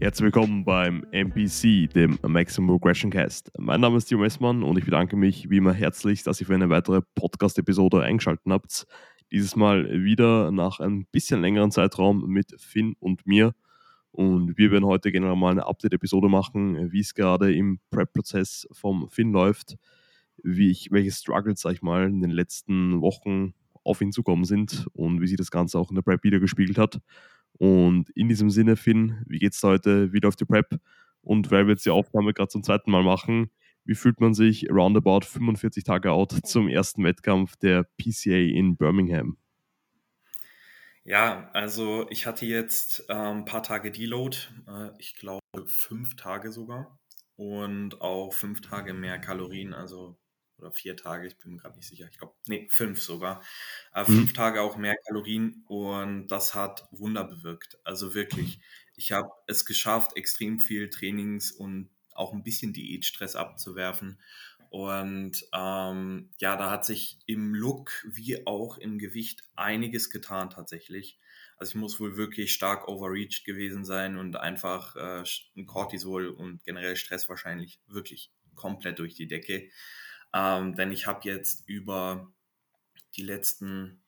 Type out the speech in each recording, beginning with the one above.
Herzlich willkommen beim MPC, dem Maximum Progression Cast. Mein Name ist Timo Messmann und ich bedanke mich wie immer herzlich, dass ihr für eine weitere Podcast-Episode eingeschaltet habt. Dieses Mal wieder nach einem bisschen längeren Zeitraum mit Finn und mir. Und wir werden heute generell mal eine Update-Episode machen, wie es gerade im Prep-Prozess vom Finn läuft, wie ich, welche Struggles, sag ich mal, in den letzten Wochen auf ihn zukommen sind und wie sich das Ganze auch in der Prep wieder gespiegelt hat. Und in diesem Sinne, Finn, wie geht's heute wieder auf die Prep? Und weil wir jetzt die Aufnahme gerade zum zweiten Mal machen, wie fühlt man sich roundabout 45 Tage out zum ersten Wettkampf der PCA in Birmingham? Ja, also ich hatte jetzt äh, ein paar Tage Deload, äh, ich glaube fünf Tage sogar und auch fünf Tage mehr Kalorien, also oder vier Tage, ich bin mir gerade nicht sicher, ich glaube, nee, fünf sogar. Äh, fünf mhm. Tage auch mehr Kalorien und das hat Wunder bewirkt. Also wirklich, ich habe es geschafft, extrem viel Trainings und auch ein bisschen Diätstress abzuwerfen. Und ähm, ja, da hat sich im Look wie auch im Gewicht einiges getan tatsächlich. Also ich muss wohl wirklich stark overreached gewesen sein und einfach äh, Cortisol und generell Stress wahrscheinlich wirklich komplett durch die Decke. Ähm, denn ich habe jetzt über die letzten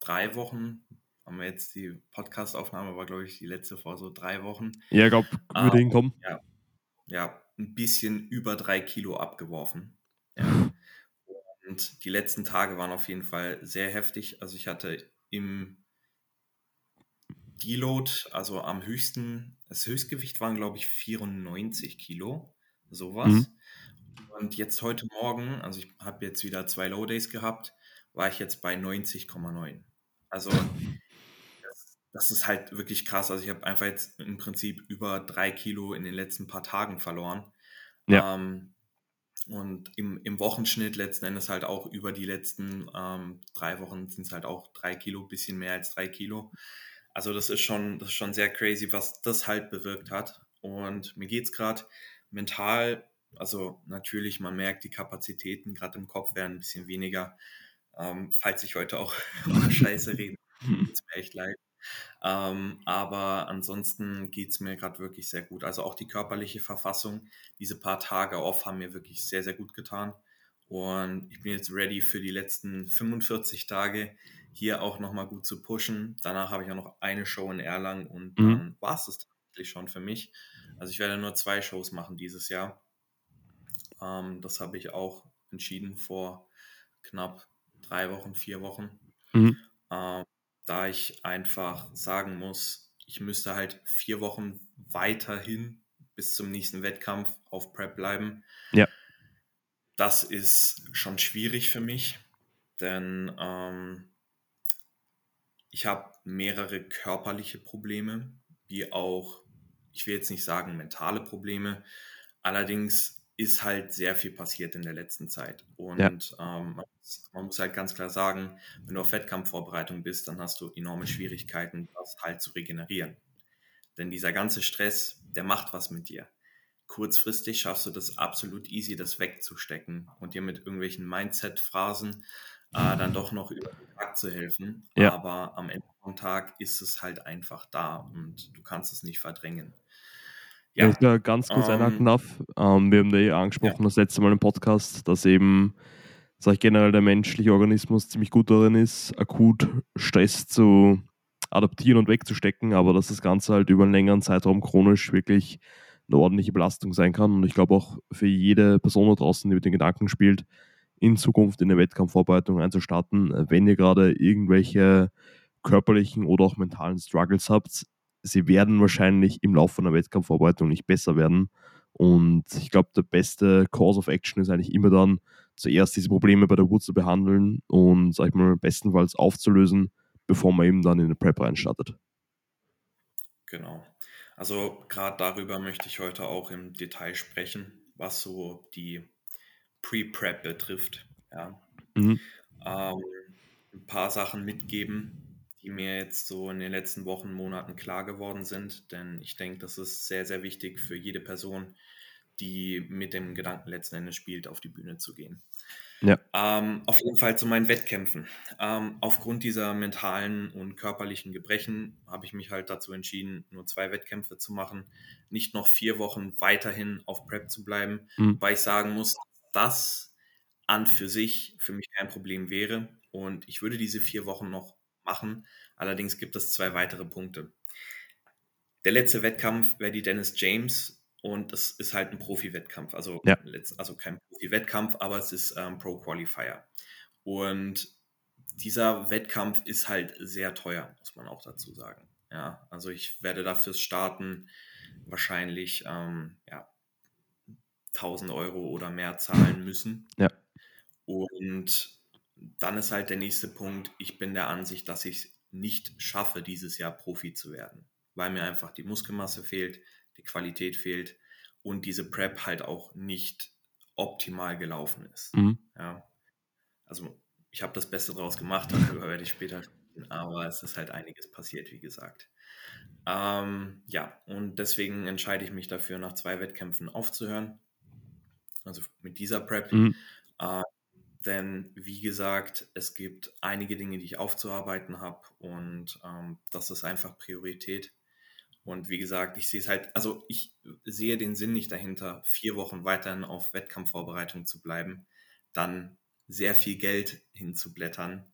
drei Wochen, haben wir jetzt die Podcast-Aufnahme, war glaube ich die letzte vor so drei Wochen. Ja, ich glaube, würde ähm, hinkommen. Ja, ja, ein bisschen über drei Kilo abgeworfen. Ja. Und die letzten Tage waren auf jeden Fall sehr heftig. Also ich hatte im Deload, also am höchsten, das Höchstgewicht waren glaube ich 94 Kilo, sowas. Mhm. Und jetzt heute Morgen, also ich habe jetzt wieder zwei Low Days gehabt, war ich jetzt bei 90,9. Also das, das, ist halt wirklich krass. Also ich habe einfach jetzt im Prinzip über drei Kilo in den letzten paar Tagen verloren. Ja. Ähm, und im, im Wochenschnitt letzten Endes halt auch über die letzten ähm, drei Wochen sind es halt auch drei Kilo, bisschen mehr als drei Kilo. Also das ist schon, das ist schon sehr crazy, was das halt bewirkt hat. Und mir geht es gerade mental also natürlich, man merkt, die Kapazitäten gerade im Kopf werden ein bisschen weniger. Ähm, falls ich heute auch Scheiße rede, tut mir echt leid. Ähm, aber ansonsten geht es mir gerade wirklich sehr gut. Also auch die körperliche Verfassung, diese paar Tage off haben mir wirklich sehr, sehr gut getan. Und ich bin jetzt ready für die letzten 45 Tage hier auch nochmal gut zu pushen. Danach habe ich auch noch eine Show in Erlangen und mhm. dann war es das tatsächlich schon für mich. Also ich werde nur zwei Shows machen dieses Jahr. Ähm, das habe ich auch entschieden vor knapp drei Wochen, vier Wochen. Mhm. Ähm, da ich einfach sagen muss, ich müsste halt vier Wochen weiterhin bis zum nächsten Wettkampf auf Prep bleiben. Ja. Das ist schon schwierig für mich, denn ähm, ich habe mehrere körperliche Probleme, wie auch, ich will jetzt nicht sagen mentale Probleme. Allerdings ist halt sehr viel passiert in der letzten Zeit. Und ja. ähm, man muss halt ganz klar sagen, wenn du auf Wettkampfvorbereitung bist, dann hast du enorme Schwierigkeiten, das halt zu regenerieren. Denn dieser ganze Stress, der macht was mit dir. Kurzfristig schaffst du das absolut easy, das wegzustecken und dir mit irgendwelchen Mindset-Phrasen äh, dann doch noch über den Tag zu helfen. Ja. Aber am Ende vom Tag ist es halt einfach da und du kannst es nicht verdrängen. Ja, ich da ganz kurz ähm, einhaken darf. Ähm, wir haben da eh angesprochen, ja. das letzte Mal im Podcast, dass eben, sag ich generell, der menschliche Organismus ziemlich gut darin ist, akut Stress zu adaptieren und wegzustecken, aber dass das Ganze halt über einen längeren Zeitraum chronisch wirklich eine ordentliche Belastung sein kann. Und ich glaube auch für jede Person da draußen, die mit den Gedanken spielt, in Zukunft in eine Wettkampfvorbereitung einzustarten, wenn ihr gerade irgendwelche körperlichen oder auch mentalen Struggles habt, sie werden wahrscheinlich im Laufe einer Wettkampfvorbereitung nicht besser werden. Und ich glaube, der beste Course of Action ist eigentlich immer dann, zuerst diese Probleme bei der Wurzel behandeln und, sag ich mal, bestenfalls aufzulösen, bevor man eben dann in den Prep reinstartet. Genau. Also gerade darüber möchte ich heute auch im Detail sprechen, was so die Pre-Prep betrifft. Ja. Mhm. Ähm, ein paar Sachen mitgeben, die mir jetzt so in den letzten Wochen, Monaten klar geworden sind. Denn ich denke, das ist sehr, sehr wichtig für jede Person, die mit dem Gedanken letzten Endes spielt, auf die Bühne zu gehen. Ja. Ähm, auf jeden Fall zu meinen Wettkämpfen. Ähm, aufgrund dieser mentalen und körperlichen Gebrechen habe ich mich halt dazu entschieden, nur zwei Wettkämpfe zu machen, nicht noch vier Wochen weiterhin auf Prep zu bleiben, Mhm. weil ich sagen muss, dass an für sich für mich kein Problem wäre und ich würde diese vier Wochen noch machen. Allerdings gibt es zwei weitere Punkte. Der letzte Wettkampf wäre die Dennis James und es ist halt ein Profi-Wettkampf. Also, Ja. also kein Profi-Wettkampf, aber es ist ähm, Pro-Qualifier. Und dieser Wettkampf ist halt sehr teuer, muss man auch dazu sagen. Ja, also ich werde dafür starten wahrscheinlich ähm, ja, 1000 Euro oder mehr zahlen müssen. Ja. Und dann ist halt der nächste Punkt, ich bin der Ansicht, dass ich es nicht schaffe, dieses Jahr Profi zu werden, weil mir einfach die Muskelmasse fehlt, die Qualität fehlt und diese Prep halt auch nicht optimal gelaufen ist. Mhm. Ja. Also ich habe das Beste draus gemacht, darüber werde ich später sprechen, aber es ist halt einiges passiert, wie gesagt. Ähm, ja, und deswegen entscheide ich mich dafür, nach zwei Wettkämpfen aufzuhören. Also mit dieser Prep. Mhm. Äh, denn wie gesagt, es gibt einige Dinge, die ich aufzuarbeiten habe und ähm, das ist einfach Priorität. Und wie gesagt, ich sehe es halt, also ich sehe den Sinn nicht dahinter, vier Wochen weiterhin auf Wettkampfvorbereitung zu bleiben, dann sehr viel Geld hinzublättern,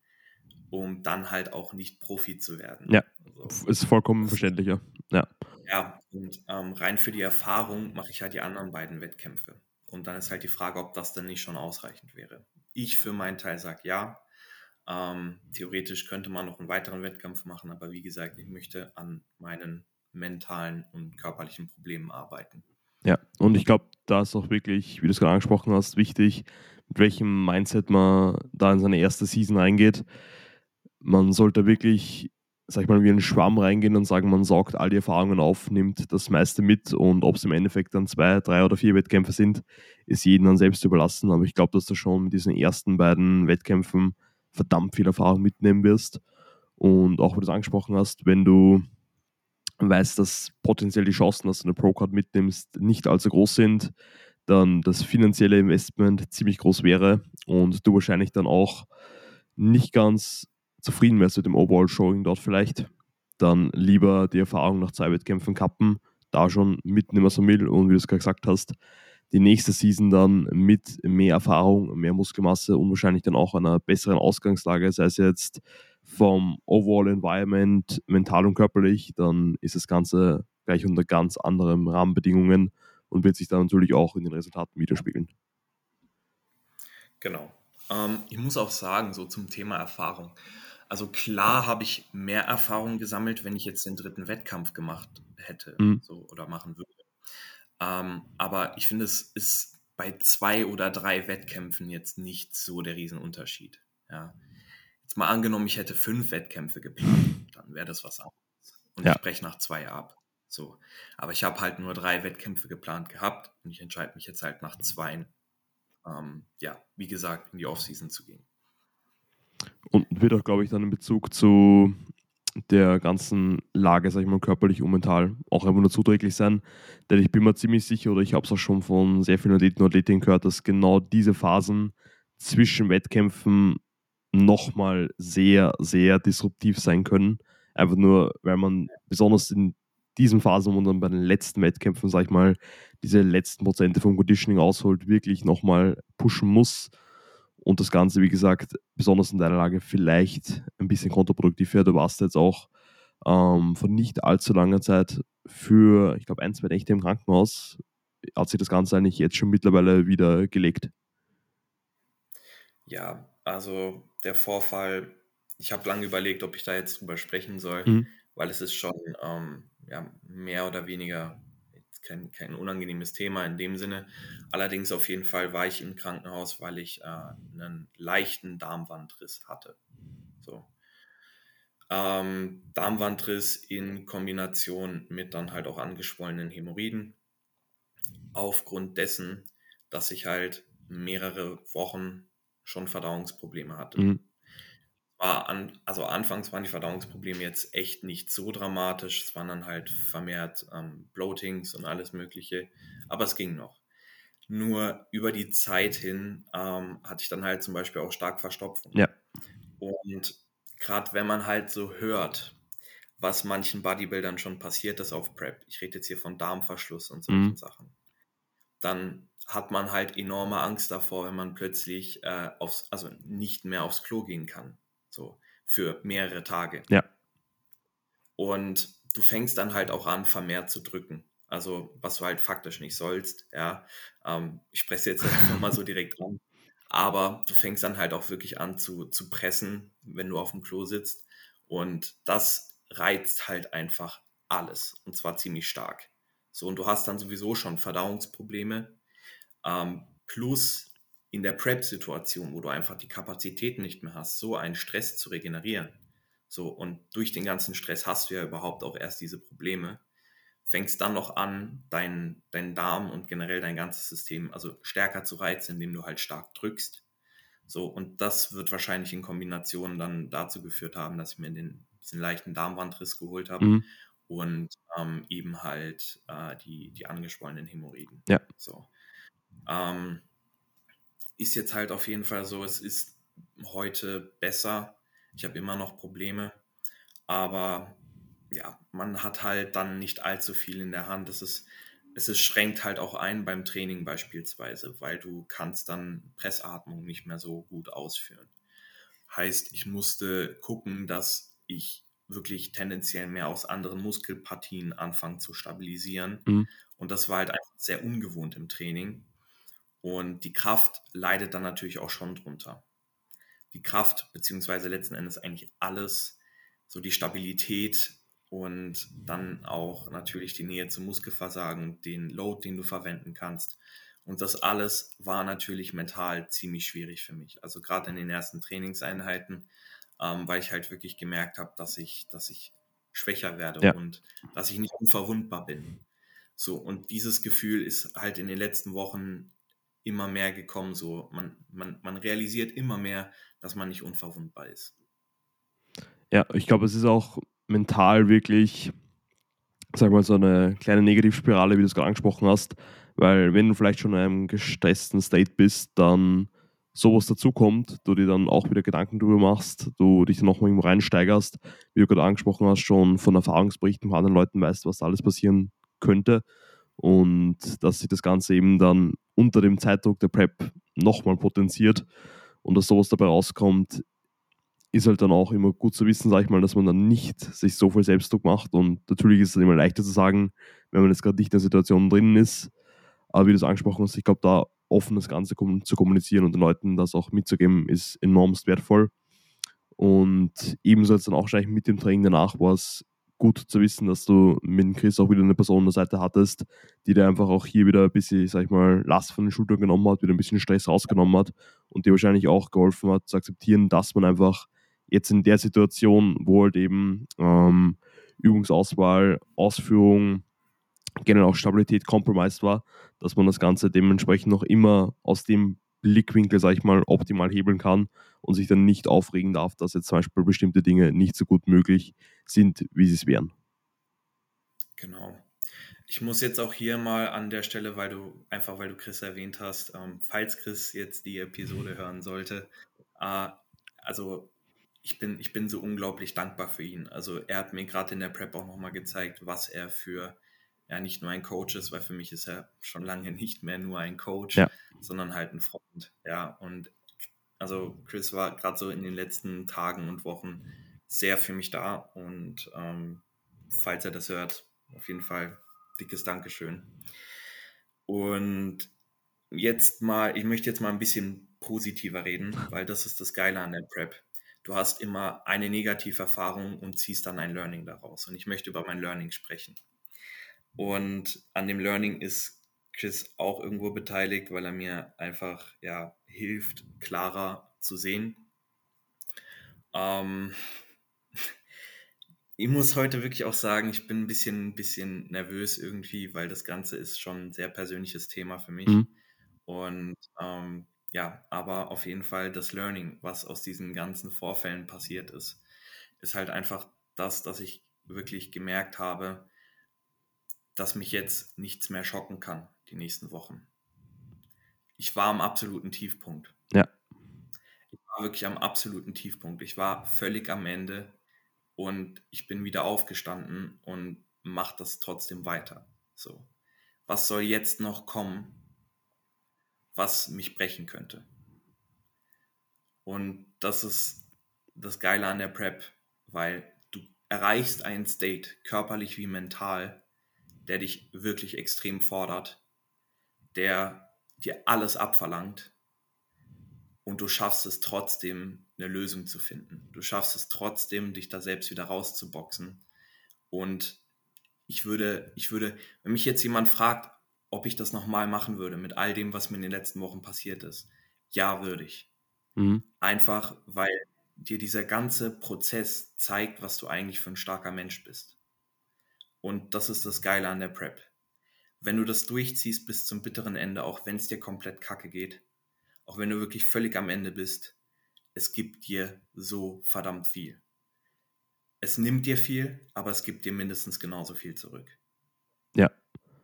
um dann halt auch nicht Profi zu werden. Ja. Also, Ist vollkommen verständlicher. Ja. ja, und ähm, rein für die Erfahrung mache ich halt die anderen beiden Wettkämpfe. Und dann ist halt die Frage, ob das dann nicht schon ausreichend wäre. Ich für meinen Teil sage ja. Ähm, theoretisch könnte man noch einen weiteren Wettkampf machen, aber wie gesagt, ich möchte an meinen mentalen und körperlichen Problemen arbeiten. Ja, und ich glaube, da ist auch wirklich, wie du es gerade angesprochen hast, wichtig, mit welchem Mindset man da in seine erste Season reingeht. Man sollte wirklich, sag ich mal, wie ein Schwamm reingehen und sagen, man saugt all die Erfahrungen auf, nimmt das meiste mit und ob es im Endeffekt dann zwei, drei oder vier Wettkämpfe sind, ist jedem dann selbst überlassen. Aber ich glaube, dass du schon mit diesen ersten beiden Wettkämpfen verdammt viel Erfahrung mitnehmen wirst. Und auch, wie du es angesprochen hast, wenn du weißt, dass potenziell die Chancen, dass du eine Pro-Card mitnimmst, nicht allzu groß sind, dann das finanzielle Investment ziemlich groß wäre und du wahrscheinlich dann auch nicht ganz zufrieden wärst mit dem Overall-Showing dort vielleicht, dann lieber die Erfahrung nach zwei Wettkämpfen kappen, da schon mitnehmen, was man will und wie du es gerade gesagt hast, die nächste Season dann mit mehr Erfahrung, mehr Muskelmasse und wahrscheinlich dann auch einer besseren Ausgangslage, sei es jetzt vom Overall Environment, mental und körperlich, dann ist das Ganze gleich unter ganz anderen Rahmenbedingungen und wird sich dann natürlich auch in den Resultaten widerspiegeln. Genau. Ähm, ich muss auch sagen, so zum Thema Erfahrung. Also klar habe ich mehr Erfahrung gesammelt, wenn ich jetzt den dritten Wettkampf gemacht hätte Mhm. so, oder machen würde. Ähm, aber ich finde, es ist bei zwei oder drei Wettkämpfen jetzt nicht so der Riesenunterschied. Ja. Jetzt mal angenommen, ich hätte fünf Wettkämpfe geplant, dann wäre das was anderes. Und Ja. ich breche nach zwei ab. So. Aber ich habe halt nur drei Wettkämpfe geplant gehabt und ich entscheide mich jetzt halt nach zwei ähm, ja, wie gesagt, in die Offseason zu gehen. Und wird auch, glaube ich, dann in Bezug zu der ganzen Lage, sag ich mal, körperlich und mental auch einfach nur zuträglich sein. Denn ich bin mir ziemlich sicher, oder ich habe es auch schon von sehr vielen Athleten und Athletinnen gehört, dass genau diese Phasen zwischen Wettkämpfen nochmal sehr, sehr disruptiv sein können. Einfach nur, weil man besonders in diesen Phasen, man dann bei den letzten Wettkämpfen, sag ich mal, diese letzten Prozente vom Conditioning ausholt, wirklich nochmal pushen muss. Und das Ganze, wie gesagt, besonders in deiner Lage vielleicht ein bisschen kontraproduktiv wäre. Du warst jetzt auch ähm, vor nicht allzu langer Zeit für, ich glaube, ein, zwei Nächte im Krankenhaus. Hat sich das Ganze eigentlich jetzt schon mittlerweile wieder gelegt? Ja, also der Vorfall, ich habe lange überlegt, ob ich da jetzt drüber sprechen soll, Mhm. weil es ist schon ähm, ja, mehr oder weniger kein, kein unangenehmes Thema in dem Sinne. Allerdings auf jeden Fall war ich im Krankenhaus, weil ich äh, einen leichten Darmwandriss hatte. So. Ähm, Darmwandriss in Kombination mit dann halt auch angeschwollenen Hämorrhoiden. Aufgrund dessen, dass ich halt mehrere Wochen schon Verdauungsprobleme hatte. Mhm. War an, also anfangs waren die Verdauungsprobleme jetzt echt nicht so dramatisch. Es waren dann halt vermehrt ähm, Bloatings und alles Mögliche. Aber es ging noch. Nur über die Zeit hin ähm, hatte ich dann halt zum Beispiel auch stark Verstopfung. Ja. Und gerade wenn man halt so hört, was manchen Bodybuildern schon passiert ist auf Prep, ich rede jetzt hier von Darmverschluss und solchen Mhm. Sachen, dann hat man halt enorme Angst davor, wenn man plötzlich äh, aufs, also nicht mehr aufs Klo gehen kann. So für mehrere Tage. Ja. Und du fängst dann halt auch an, vermehrt zu drücken. Also, was du halt faktisch nicht sollst, ja. Ähm, ich spreche jetzt einfach mal so direkt an. Aber du fängst dann halt auch wirklich an zu, zu pressen, wenn du auf dem Klo sitzt. Und das reizt halt einfach alles. Und zwar ziemlich stark. So, und du hast dann sowieso schon Verdauungsprobleme. Ähm, plus in der Prep-Situation, wo du einfach die Kapazität nicht mehr hast, so einen Stress zu regenerieren. So, und durch den ganzen Stress hast du ja überhaupt auch erst diese Probleme. Fängst dann noch an, deinen dein Darm und generell dein ganzes System also stärker zu reizen, indem du halt stark drückst. So, und das wird wahrscheinlich in Kombination dann dazu geführt haben, dass ich mir den, diesen leichten Darmwandriss geholt habe Mhm. und ähm, eben halt äh, die, die angeschwollenen Hämorrhoiden. Ja. So. Ähm, ist jetzt halt auf jeden Fall so, es ist heute besser. Ich habe immer noch Probleme, aber ja, man hat halt dann nicht allzu viel in der Hand. Es ist, es ist, schränkt halt auch ein beim Training beispielsweise, weil du kannst dann Pressatmung nicht mehr so gut ausführen. Heißt, ich musste gucken, dass ich wirklich tendenziell mehr aus anderen Muskelpartien anfange zu stabilisieren. Mhm. Und das war halt einfach sehr ungewohnt im Training. Und die Kraft leidet dann natürlich auch schon drunter. Die Kraft, beziehungsweise letzten Endes eigentlich alles, so die Stabilität und dann auch natürlich die Nähe zum Muskelversagen, den Load, den du verwenden kannst. Und das alles war natürlich mental ziemlich schwierig für mich. Also gerade in den ersten Trainingseinheiten, ähm, weil ich halt wirklich gemerkt habe, dass ich, dass ich schwächer werde Ja. und dass ich nicht unverwundbar bin. So, und dieses Gefühl ist halt in den letzten Wochen immer mehr gekommen. So, man, man, man realisiert immer mehr, dass man nicht unverwundbar ist. Ja, ich glaube, es ist auch mental wirklich, sag mal, so eine kleine Negativspirale, wie du es gerade angesprochen hast. Weil wenn du vielleicht schon in einem gestressten State bist, dann sowas dazukommt, du dir dann auch wieder Gedanken drüber machst, du dich dann nochmal irgendwo reinsteigerst, wie du gerade angesprochen hast, schon von Erfahrungsberichten von anderen Leuten weißt, was da alles passieren könnte. Und dass sich das Ganze eben dann unter dem Zeitdruck der Prep nochmal potenziert und dass sowas dabei rauskommt, ist halt dann auch immer gut zu wissen, sag ich mal, dass man dann nicht sich so viel Selbstdruck macht. Und natürlich ist es dann immer leichter zu sagen, wenn man jetzt gerade nicht in der Situation drin ist. Aber wie du es angesprochen hast, ich glaube, da offen das Ganze zu kommunizieren und den Leuten das auch mitzugeben, ist enormst wertvoll. Und ebenso jetzt dann auch wahrscheinlich mit dem Training danach war es gut zu wissen, dass du mit Chris auch wieder eine Person an der Seite hattest, die dir einfach auch hier wieder ein bisschen, sag ich mal, Last von den Schultern genommen hat, wieder ein bisschen Stress rausgenommen hat und dir wahrscheinlich auch geholfen hat, zu akzeptieren, dass man einfach jetzt in der Situation, wo halt eben ähm, Übungsauswahl, Ausführung, generell auch Stabilität compromised war, dass man das Ganze dementsprechend noch immer aus dem Blickwinkel, sag ich mal, optimal hebeln kann und sich dann nicht aufregen darf, dass jetzt zum Beispiel bestimmte Dinge nicht so gut möglich sind, wie sie es wären. Genau. Ich muss jetzt auch hier mal an der Stelle, weil du einfach, weil du Chris erwähnt hast, ähm, falls Chris jetzt die Episode hören sollte, äh, also ich bin, ich bin so unglaublich dankbar für ihn. Also er hat mir gerade in der Prep auch nochmal gezeigt, was er für, ja nicht nur ein Coach ist, weil für mich ist er schon lange nicht mehr nur ein Coach, Ja. sondern halt ein Freund. Ja, und also Chris war gerade so in den letzten Tagen und Wochen sehr für mich da und ähm, falls er das hört, auf jeden Fall dickes Dankeschön. Und jetzt mal, ich möchte jetzt mal ein bisschen positiver reden, weil das ist das Geile an der Prep. Du hast immer eine Negativerfahrung und ziehst dann ein Learning daraus. Und ich möchte über mein Learning sprechen. Und an dem Learning ist Chris auch irgendwo beteiligt, weil er mir einfach ja, hilft, klarer zu sehen. Ähm, ich muss heute wirklich auch sagen, ich bin ein bisschen, ein bisschen nervös irgendwie, weil das Ganze ist schon ein sehr persönliches Thema für mich. Mhm. Und ähm, ja, aber auf jeden Fall das Learning, was aus diesen ganzen Vorfällen passiert ist, ist halt einfach das, dass ich wirklich gemerkt habe, dass mich jetzt nichts mehr schocken kann die nächsten Wochen. ich war am absoluten Tiefpunkt. Ja. Ich war wirklich am absoluten Tiefpunkt. Ich war völlig am Ende und ich bin wieder aufgestanden und mache das trotzdem weiter. So. Was soll jetzt noch kommen, was mich brechen könnte? Und das ist das Geile an der Prep, weil du erreichst einen State, körperlich wie mental, der dich wirklich extrem fordert, der dir alles abverlangt und du schaffst es trotzdem, eine Lösung zu finden. Du schaffst es trotzdem, dich da selbst wieder rauszuboxen. Und ich würde, ich würde, wenn mich jetzt jemand fragt, ob ich das nochmal machen würde mit all dem, was mir in den letzten Wochen passiert ist, ja, würde ich. Mhm. Einfach, weil dir dieser ganze Prozess zeigt, was du eigentlich für ein starker Mensch bist. Und das ist das Geile an der Prep. Wenn du das durchziehst bis zum bitteren Ende, auch wenn es dir komplett kacke geht, auch wenn du wirklich völlig am Ende bist, es gibt dir so verdammt viel. Es nimmt dir viel, aber es gibt dir mindestens genauso viel zurück. Ja,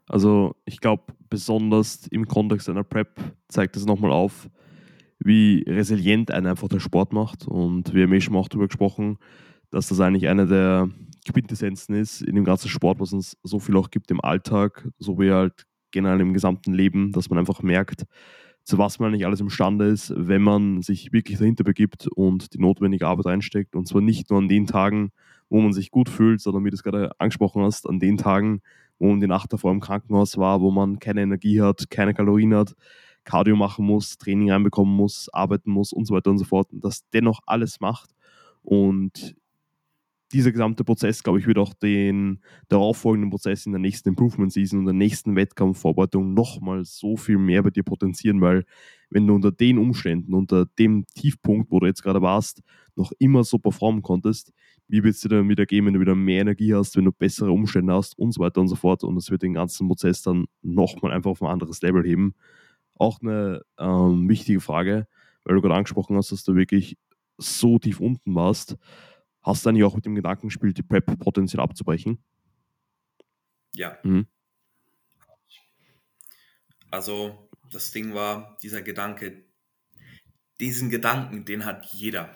also ich glaube, besonders im Kontext einer Prep zeigt es nochmal auf, wie resilient einen einfach der Sport macht. Und wir haben eh schon auch darüber gesprochen, dass das eigentlich eine der Quintessenzen ist in dem ganzen Sport, was uns so viel auch gibt im Alltag, so wie halt generell im gesamten Leben, dass man einfach merkt, zu was man eigentlich alles imstande ist, wenn man sich wirklich dahinter begibt und die notwendige Arbeit einsteckt. Und zwar nicht nur an den Tagen, wo man sich gut fühlt, sondern wie du es gerade angesprochen hast, an den Tagen, wo man die Nacht davor im Krankenhaus war, wo man keine Energie hat, keine Kalorien hat, Cardio machen muss, Training reinbekommen muss, arbeiten muss und so weiter und so fort und das dennoch alles macht. Und dieser gesamte Prozess, glaube ich, wird auch den darauffolgenden Prozess in der nächsten Improvement Season und der nächsten Wettkampfvorbereitung nochmal so viel mehr bei dir potenzieren, weil wenn du unter den Umständen, unter dem Tiefpunkt, wo du jetzt gerade warst, noch immer so performen konntest, wie wird es dir dann wieder gehen, wenn du wieder mehr Energie hast, wenn du bessere Umstände hast und so weiter und so fort. Und das wird den ganzen Prozess dann nochmal einfach auf ein anderes Level heben. Auch eine ähm, wichtige Frage, weil du gerade angesprochen hast, dass du wirklich so tief unten warst. Hast du eigentlich auch mit dem Gedanken gespielt, die Prep potenziell abzubrechen? Ja. Mhm. Also, das Ding war, dieser Gedanke, diesen Gedanken, den hat jeder.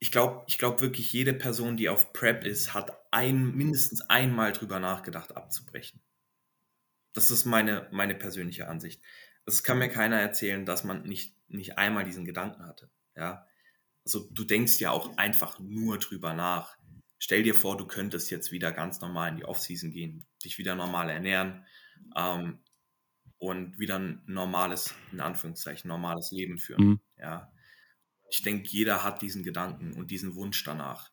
Ich glaube ich glaub wirklich, jede Person, die auf Prep ist, hat ein, mindestens einmal drüber nachgedacht, abzubrechen. Das ist meine, meine persönliche Ansicht. Es kann mir keiner erzählen, dass man nicht, nicht einmal diesen Gedanken hatte. Ja, also du denkst ja auch einfach nur drüber nach. Stell dir vor, du könntest jetzt wieder ganz normal in die Offseason gehen, dich wieder normal ernähren ähm, und wieder ein normales, in Anführungszeichen, normales Leben führen. Mhm. Ja. Ich denke, jeder hat diesen Gedanken und diesen Wunsch danach.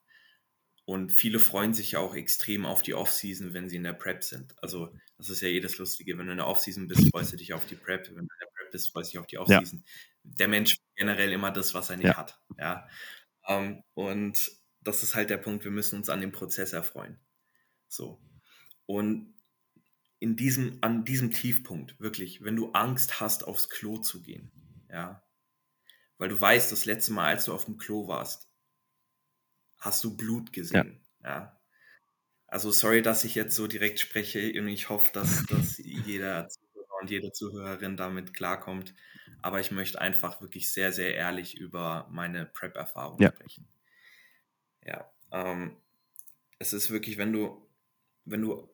Und viele freuen sich ja auch extrem auf die Offseason, wenn sie in der Prep sind. Also, das ist ja jedes Lustige. Wenn du in der Offseason bist, freust du dich auf die Prep. Wenn du in der Prep bist, freust du dich auf die Offseason. Ja der Mensch generell immer das, was er nicht ja. hat. Ja. Ähm, und das ist halt der Punkt, wir müssen uns an dem Prozess erfreuen. So. Und in diesem, an diesem Tiefpunkt, wirklich, wenn du Angst hast, aufs Klo zu gehen, ja, weil du weißt, das letzte Mal, als du auf dem Klo warst, hast du Blut gesehen, ja. ja. Also sorry, dass ich jetzt so direkt spreche. Ich hoffe, dass, dass jeder und jede Zuhörerin damit klarkommt. Aber ich möchte einfach wirklich sehr, sehr ehrlich über meine Prep-Erfahrung ja. sprechen. Ja, ähm, es ist wirklich, wenn du, wenn du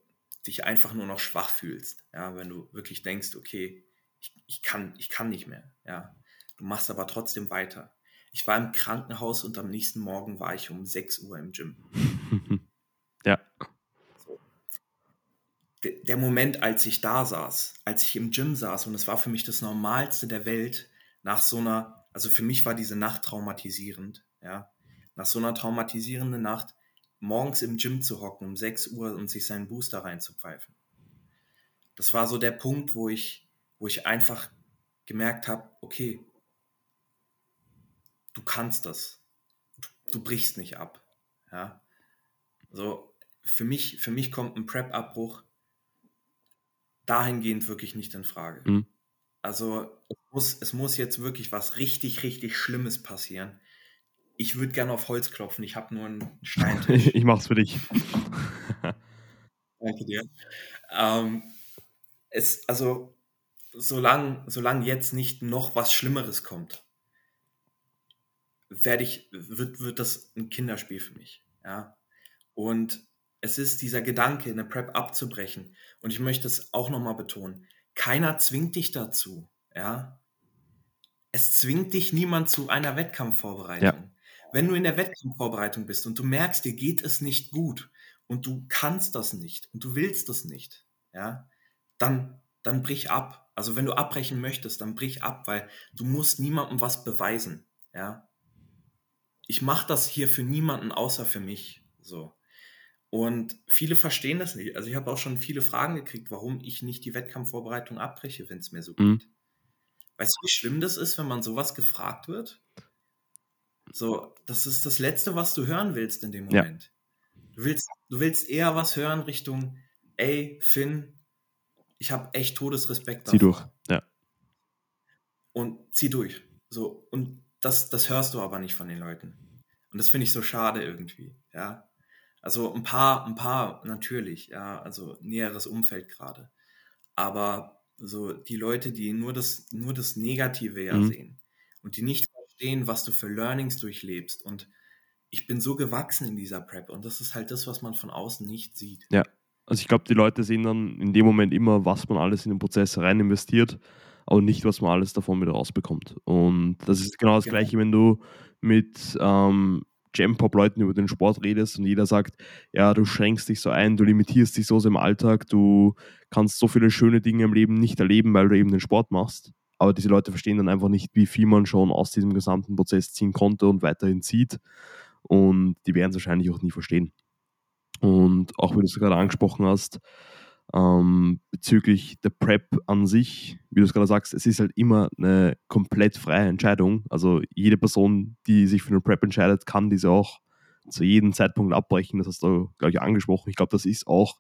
dich einfach nur noch schwach fühlst, ja, wenn du wirklich denkst, okay, ich, ich, kann, ich kann nicht mehr, ja, du machst aber trotzdem weiter. Ich war im Krankenhaus und am nächsten Morgen war ich um 6 Uhr im Gym. ja der Moment, als ich da saß, als ich im Gym saß, und es war für mich das Normalste der Welt, nach so einer, also für mich war diese Nacht traumatisierend, ja, nach so einer traumatisierenden Nacht, morgens im Gym zu hocken um 6 Uhr und sich seinen Booster reinzupfeifen. Das war so der Punkt, wo ich, wo ich einfach gemerkt habe, okay, du kannst das. Du, du brichst nicht ab. Ja. So, für mich, für mich kommt ein Prep-Abbruch dahingehend wirklich nicht in Frage. Mhm. Also es muss, es muss jetzt wirklich was richtig, richtig Schlimmes passieren. Ich würde gerne auf Holz klopfen, ich habe nur einen Steintisch. ich mach's für dich. Danke dir. Ähm, es, also solange solang jetzt nicht noch was Schlimmeres kommt, werde ich, wird, wird das ein Kinderspiel für mich. Ja? Und es ist dieser Gedanke, eine Prep abzubrechen. Und ich möchte es auch nochmal betonen. Keiner zwingt dich dazu. Ja? Es zwingt dich niemand zu einer Wettkampfvorbereitung. Ja. Wenn du in der Wettkampfvorbereitung bist und du merkst, dir geht es nicht gut und du kannst das nicht und du willst das nicht, ja, dann, dann brich ab. Also wenn du abbrechen möchtest, dann brich ab, weil du musst niemandem was beweisen, ja. Ich mache das hier für niemanden außer für mich, so. Und viele verstehen das nicht. Also ich habe auch schon viele Fragen gekriegt, warum ich nicht die Wettkampfvorbereitung abbreche, wenn es mir so mhm. geht. Weißt du, wie schlimm das ist, wenn man sowas gefragt wird? So, das ist das Letzte, was du hören willst in dem Moment. Ja. Du, willst, du willst eher was hören Richtung, ey, Finn, ich habe echt Todesrespekt. Zieh durch, ja. Und zieh durch. So, und das, das hörst du aber nicht von den Leuten. Und das finde ich so schade irgendwie, ja. Also ein paar, ein paar natürlich, ja, also näheres Umfeld gerade. Aber so die Leute, die nur das, nur das Negative ja mhm. sehen und die nicht verstehen, was du für Learnings durchlebst. Und ich bin so gewachsen in dieser Prep und das ist halt das, was man von außen nicht sieht. Ja, also ich glaube, die Leute sehen dann in dem Moment immer, was man alles in den Prozess rein investiert, aber nicht, was man alles davon wieder rausbekommt. Und das ist genau das genau. Gleiche, wenn du mit ähm, Jam-Pop-Leuten über den Sport redest und jeder sagt, ja, du schränkst dich so ein, du limitierst dich so im Alltag, du kannst so viele schöne Dinge im Leben nicht erleben, weil du eben den Sport machst. Aber diese Leute verstehen dann einfach nicht, wie viel man schon aus diesem gesamten Prozess ziehen konnte und weiterhin zieht. Und die werden es wahrscheinlich auch nie verstehen. Und auch wie du es gerade angesprochen hast, ähm, bezüglich der Prep an sich, wie du es gerade sagst, es ist halt immer eine komplett freie Entscheidung. Also jede Person, die sich für eine Prep entscheidet, kann diese auch zu jedem Zeitpunkt abbrechen. Das hast du, glaube ich, angesprochen. Ich glaube, das ist auch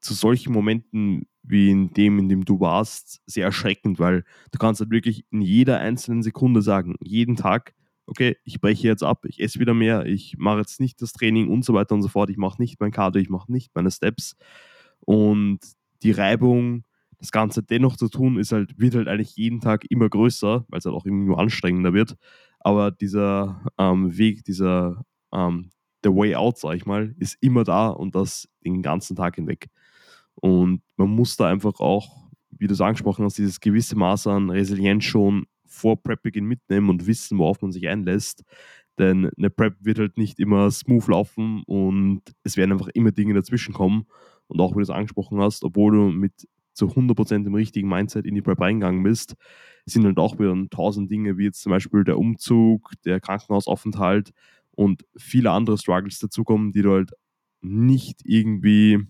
zu solchen Momenten wie in dem, in dem du warst, sehr erschreckend, weil du kannst halt wirklich in jeder einzelnen Sekunde sagen, jeden Tag, okay, ich breche jetzt ab, ich esse wieder mehr, ich mache jetzt nicht das Training und so weiter und so fort, ich mache nicht mein Cardio, ich mache nicht meine Steps und die Reibung, das Ganze dennoch zu tun, ist halt, wird halt eigentlich jeden Tag immer größer, weil es halt auch immer nur anstrengender wird. Aber dieser ähm, Weg, dieser ähm, der Way out, sag ich mal, ist immer da und das den ganzen Tag hinweg. Und man muss da einfach auch, wie du es angesprochen hast, dieses gewisse Maß an Resilienz schon vor Prep-Beginn mitnehmen und wissen, worauf man sich einlässt. Denn eine Prep wird halt nicht immer smooth laufen und es werden einfach immer Dinge dazwischen kommen. Und auch wie du es angesprochen hast, obwohl du mit zu 100% im richtigen Mindset in die Prep reingegangen bist, sind halt auch wieder tausend Dinge, wie jetzt zum Beispiel der Umzug, der Krankenhausaufenthalt und viele andere Struggles dazukommen, die du halt nicht irgendwie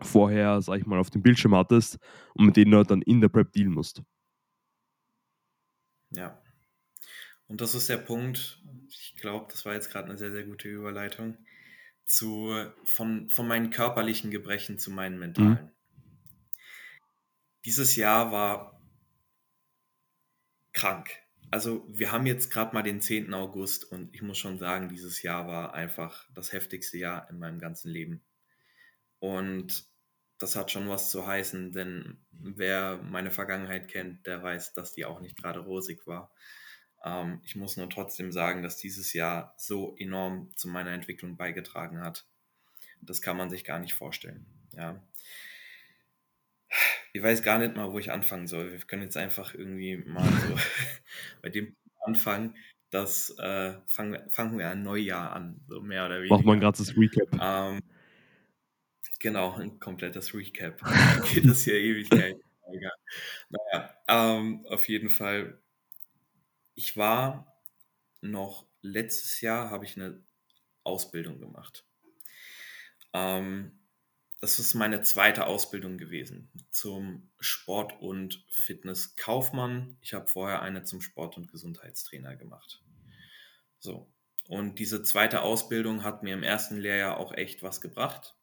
vorher, sag ich mal, auf dem Bildschirm hattest und mit denen du halt dann in der Prep dealen musst. Ja. Und das ist der Punkt, ich glaube, das war jetzt gerade eine sehr, sehr gute Überleitung, zu, von, von meinen körperlichen Gebrechen zu meinen mentalen. Mhm. Dieses Jahr war krank. Also wir haben jetzt gerade mal den 10. August und ich muss schon sagen, dieses Jahr war einfach das heftigste Jahr in meinem ganzen Leben. Und das hat schon was zu heißen, denn wer meine Vergangenheit kennt, der weiß, dass die auch nicht gerade rosig war. Ähm, ich muss nur trotzdem sagen, dass dieses Jahr so enorm zu meiner Entwicklung beigetragen hat. Das kann man sich gar nicht vorstellen. Ja. Ich weiß gar nicht mal, wo ich anfangen soll. Wir können jetzt einfach irgendwie mal so bei dem anfangen, dass äh, fangen, fangen wir ein Neujahr an, so mehr oder weniger. Machen wir ein ganzes Recap. Ähm, Genau, ein komplettes Recap. Geht das hier ewig. Naja, ähm, auf jeden Fall. Ich war noch letztes Jahr, habe ich eine Ausbildung gemacht. Ähm, das ist meine zweite Ausbildung gewesen zum Sport- und Fitnesskaufmann. Ich habe vorher eine zum Sport- und Gesundheitstrainer gemacht. So. Und diese zweite Ausbildung hat mir im ersten Lehrjahr auch echt was gebracht.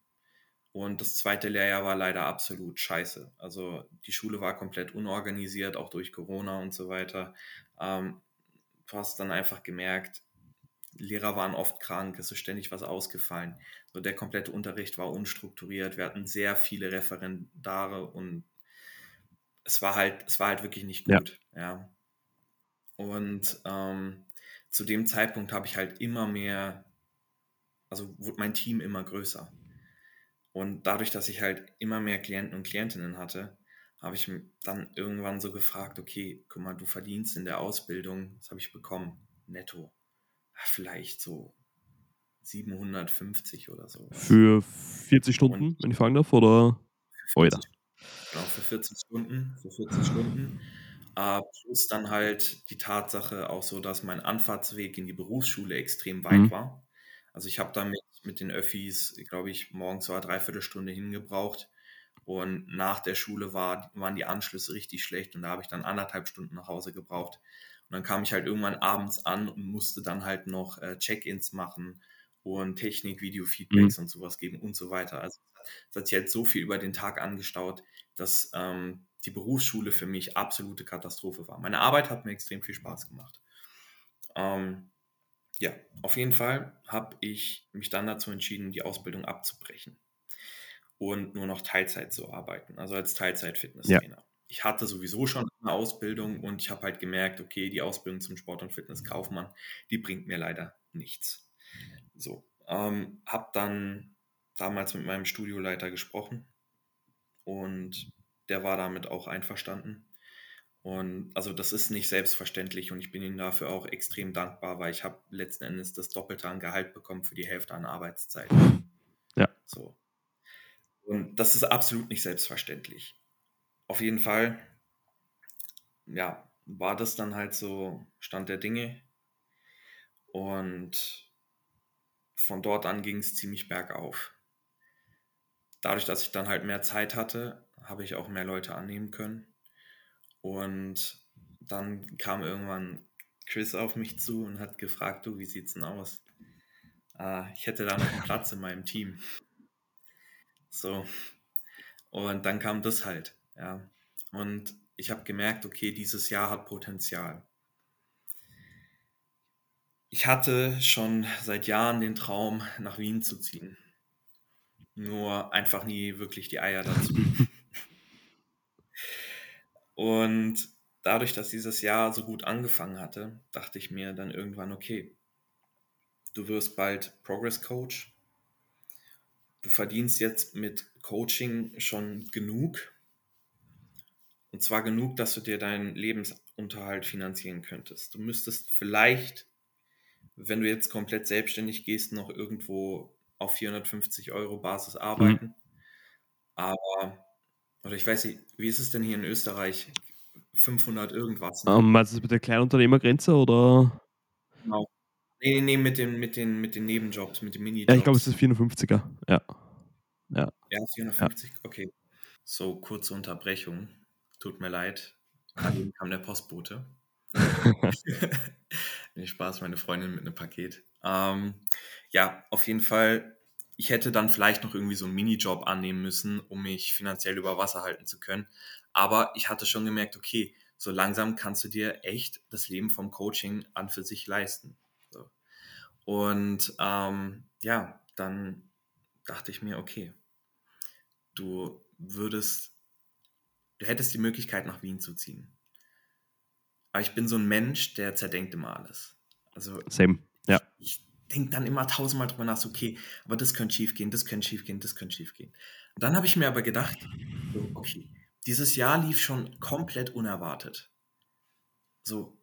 Und das zweite Lehrjahr war leider absolut scheiße. Also die Schule war komplett unorganisiert, auch durch Corona und so weiter. Ähm, du hast dann einfach gemerkt, Lehrer waren oft krank, es ist ständig was ausgefallen. So der komplette Unterricht war unstrukturiert. Wir hatten sehr viele Referendare und es war halt, es war halt wirklich nicht gut, ja. ja. Und ähm, zu dem Zeitpunkt habe ich halt immer mehr, also wurde mein Team immer größer. Und dadurch, dass ich halt immer mehr Klienten und Klientinnen hatte, habe ich dann irgendwann so gefragt, okay, guck mal, du verdienst in der Ausbildung, das habe ich bekommen, netto, vielleicht so 750 oder so. Für 40 Stunden, und wenn ich fragen darf, oder? Für 40, genau, für 40 Stunden, für 40 Stunden. Uh, plus dann halt die Tatsache auch so, dass mein Anfahrtsweg in die Berufsschule extrem weit mhm. war. Also ich habe damit mit den Öffis, glaube ich, morgens war dreiviertel Stunde hingebraucht. Und nach der Schule war, waren die Anschlüsse richtig schlecht und da habe ich dann anderthalb Stunden nach Hause gebraucht. Und dann kam ich halt irgendwann abends an und musste dann halt noch äh, Check-ins machen und Technik, Video-Feedbacks mhm. und sowas geben und so weiter. Also es hat sich halt so viel über den Tag angestaut, dass ähm, die Berufsschule für mich absolute Katastrophe war. Meine Arbeit hat mir extrem viel Spaß gemacht. Ähm, ja, auf jeden Fall habe ich mich dann dazu entschieden, die Ausbildung abzubrechen und nur noch Teilzeit zu arbeiten, also als Teilzeit-Fitnesstrainer. Ja. Ich hatte sowieso schon eine Ausbildung und ich habe halt gemerkt, okay, die Ausbildung zum Sport- und Fitnesskaufmann, die bringt mir leider nichts. So, ähm, habe dann damals mit meinem Studioleiter gesprochen und der war damit auch einverstanden. Und also das ist nicht selbstverständlich und ich bin ihm dafür auch extrem dankbar, weil ich habe letzten Endes das Doppelte an Gehalt bekommen für die Hälfte an Arbeitszeit. Ja. So. Und das ist absolut nicht selbstverständlich. Auf jeden Fall, ja, war das dann halt so Stand der Dinge. Und von dort an ging es ziemlich bergauf. Dadurch, dass ich dann halt mehr Zeit hatte, habe ich auch mehr Leute annehmen können und dann kam irgendwann Chris auf mich zu und hat gefragt, du, wie sieht's denn aus? Äh, ich hätte da noch einen Platz in meinem Team. So. Und dann kam das halt, ja. Und ich habe gemerkt, okay, dieses Jahr hat Potenzial. Ich hatte schon seit Jahren den Traum, nach Wien zu ziehen. Nur einfach nie wirklich die Eier dazu. Und dadurch, dass dieses Jahr so gut angefangen hatte, dachte ich mir dann irgendwann, okay, du wirst bald Progress Coach. Du verdienst jetzt mit Coaching schon genug. Und zwar genug, dass du dir deinen Lebensunterhalt finanzieren könntest. Du müsstest vielleicht, wenn du jetzt komplett selbstständig gehst, noch irgendwo auf 450 Euro Basis arbeiten. Mhm. Aber oder ich weiß nicht, wie ist es denn hier in Österreich? 500 irgendwas. Ne? Um, meinst du das mit der Kleinunternehmergrenze oder? Genau. Nee, nee, nee, mit den, mit den, mit den Nebenjobs, mit den Minijobs. Ja, ich glaube, es ist 450er. Ja. Ja, ja 450, ja. okay. So, kurze Unterbrechung. Tut mir leid. Gerade kam der Postbote. nee, Spaß, meine Freundin mit einem Paket. Ähm, ja, auf jeden Fall ich hätte dann vielleicht noch irgendwie so einen Minijob annehmen müssen, um mich finanziell über Wasser halten zu können. Aber ich hatte schon gemerkt, okay, so langsam kannst du dir echt das Leben vom Coaching an für sich leisten. So. Und ähm, ja, dann dachte ich mir, okay, du würdest, du hättest die Möglichkeit, nach Wien zu ziehen. Aber ich bin so ein Mensch, der zerdenkt immer alles. Also Same, ja. Ich, denke dann immer tausendmal drüber nach, okay, aber das könnte schief gehen, das könnte schief gehen, das könnte schief gehen. Und dann habe ich mir aber gedacht, so, okay, dieses Jahr lief schon komplett unerwartet. So,